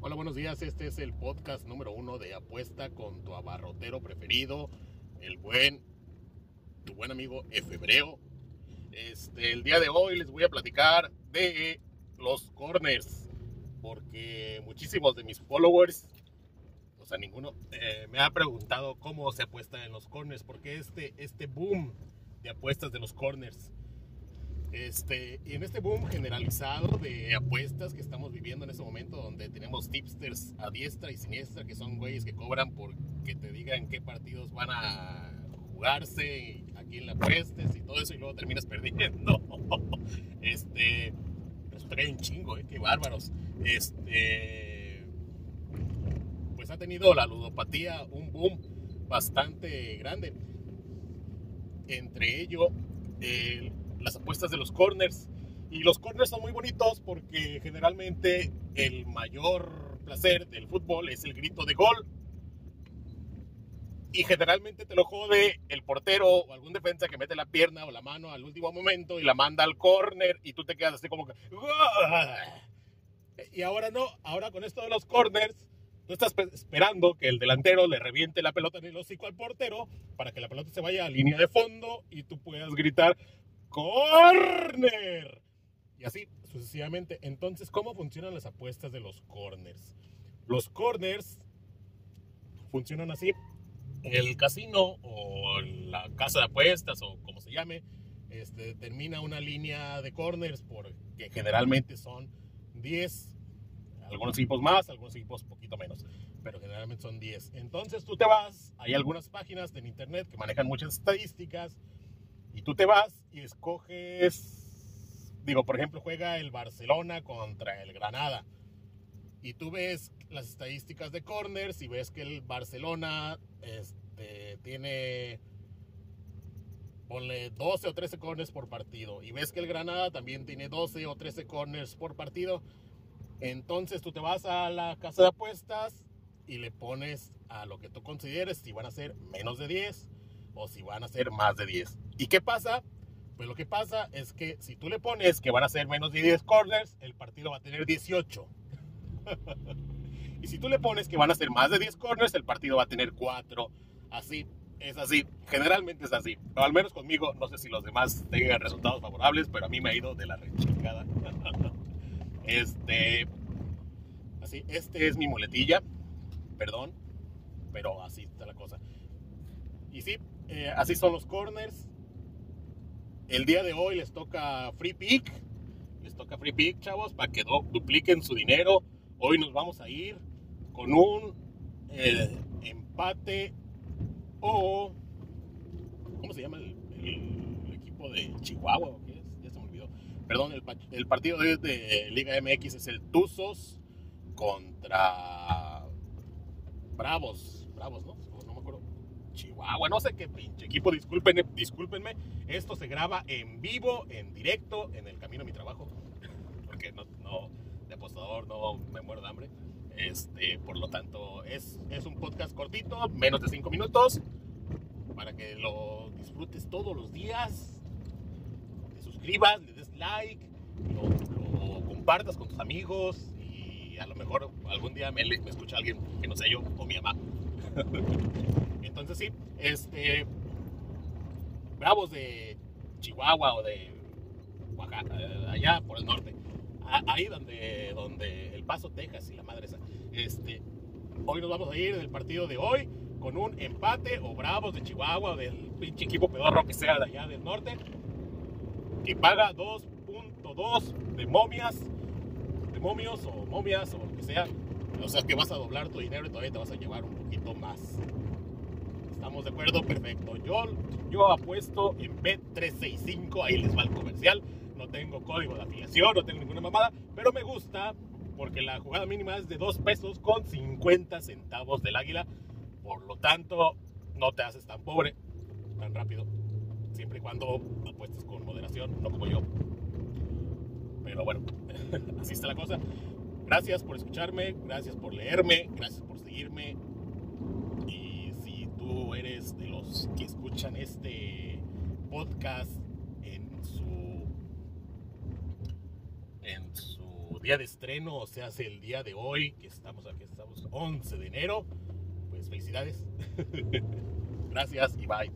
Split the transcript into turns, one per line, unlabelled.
Hola, buenos días. Este es el podcast número uno de Apuesta con tu abarrotero preferido, el buen, tu buen amigo Efebreo. Este, el día de hoy les voy a platicar de los corners, porque muchísimos de mis followers, o sea, ninguno, eh, me ha preguntado cómo se apuesta en los corners, porque este, este boom de apuestas de los corners. Este, en este boom generalizado de apuestas que estamos viviendo en este momento, donde tenemos tipsters a diestra y siniestra, que son güeyes que cobran por que te digan qué partidos van a jugarse, a quién le apuestes y todo eso, y luego terminas perdiendo. Este, resulta que hay un chingo, ¿eh? qué bárbaros. Este, pues ha tenido la ludopatía un boom bastante grande. Entre ello, el las apuestas de los corners. Y los corners son muy bonitos porque generalmente el mayor placer del fútbol es el grito de gol. Y generalmente te lo jode el portero o algún defensa que mete la pierna o la mano al último momento y la manda al corner y tú te quedas así como que... Y ahora no, ahora con esto de los corners, tú estás esperando que el delantero le reviente la pelota en el hocico al portero para que la pelota se vaya a línea de fondo y tú puedas gritar corner. Y así sucesivamente. Entonces, ¿cómo funcionan las apuestas de los corners? Los corners funcionan así. El casino o la casa de apuestas o como se llame, este, determina una línea de corners porque generalmente son 10. Algunos equipos más, algunos equipos poquito menos, pero generalmente son 10. Entonces tú te vas, hay algunas páginas en internet que manejan muchas estadísticas y tú te vas y escoges, digo, por ejemplo, juega el Barcelona contra el Granada. Y tú ves las estadísticas de corners y ves que el Barcelona este, tiene, ponle 12 o 13 corners por partido. Y ves que el Granada también tiene 12 o 13 corners por partido. Entonces tú te vas a la casa de apuestas y le pones a lo que tú consideres si van a ser menos de 10 o si van a ser más de 10. ¿Y qué pasa? Pues lo que pasa es que si tú le pones que van a ser menos de 10 corners, el partido va a tener 18. y si tú le pones que van a ser más de 10 corners, el partido va a tener 4. Así, es así. Generalmente es así. O al menos conmigo, no sé si los demás tengan resultados favorables, pero a mí me ha ido de la rechingada. este. Así, este es mi muletilla. Perdón, pero así está la cosa. Y sí, eh, así son los corners. El día de hoy les toca free pick. Les toca free pick, chavos, para que dupliquen su dinero. Hoy nos vamos a ir con un eh, empate o. ¿Cómo se llama el, equipo de Chihuahua? ¿Qué es? Ya se me olvidó. Perdón, el, partido de, de, Liga MX es el Tuzos contra Bravos. Bravos, ¿no? Chihuahua, no sé qué pinche equipo, discúlpenme, discúlpenme. Esto se graba en vivo, en directo, en el camino a mi trabajo. Porque no, no de apostador no me muero de hambre. Este, por lo tanto, es, es un podcast cortito, menos de 5 minutos, para que lo disfrutes todos los días. Te suscribas, le des like, lo, compartas con tus amigos y a lo mejor algún día me, me escucha alguien que no sea yo o mi mamá. Entonces sí, este, bravos de Chihuahua o de Oaxaca, eh, allá por el norte, ahí donde, donde El Paso, Texas y la madre esa. Este, hoy nos vamos a ir del partido de hoy con un empate o bravos de Chihuahua o del pinche equipo pedorro que sea de allá del norte, que paga 2.2 de momias, de momios o momias o lo que sea. O sea que vas a doblar tu dinero y todavía te vas a llevar un poquito más. ¿Estamos de acuerdo? Perfecto. Yo, yo apuesto en Bet365, ahí les va el comercial. No tengo código de afiliación, no tengo ninguna mamada, pero me gusta porque la jugada mínima es de 2 pesos con 50 centavos del águila. Por lo tanto, no te haces tan pobre, tan rápido. Siempre y cuando apuestes con moderación, no como yo. Pero bueno, así está la cosa. Gracias por escucharme, gracias por leerme, gracias por seguirme. Y si tú eres de los que escuchan este podcast en su en su día de estreno, o sea, hace el día de hoy, que estamos aquí, estamos 11 de enero, pues felicidades. Gracias y bye.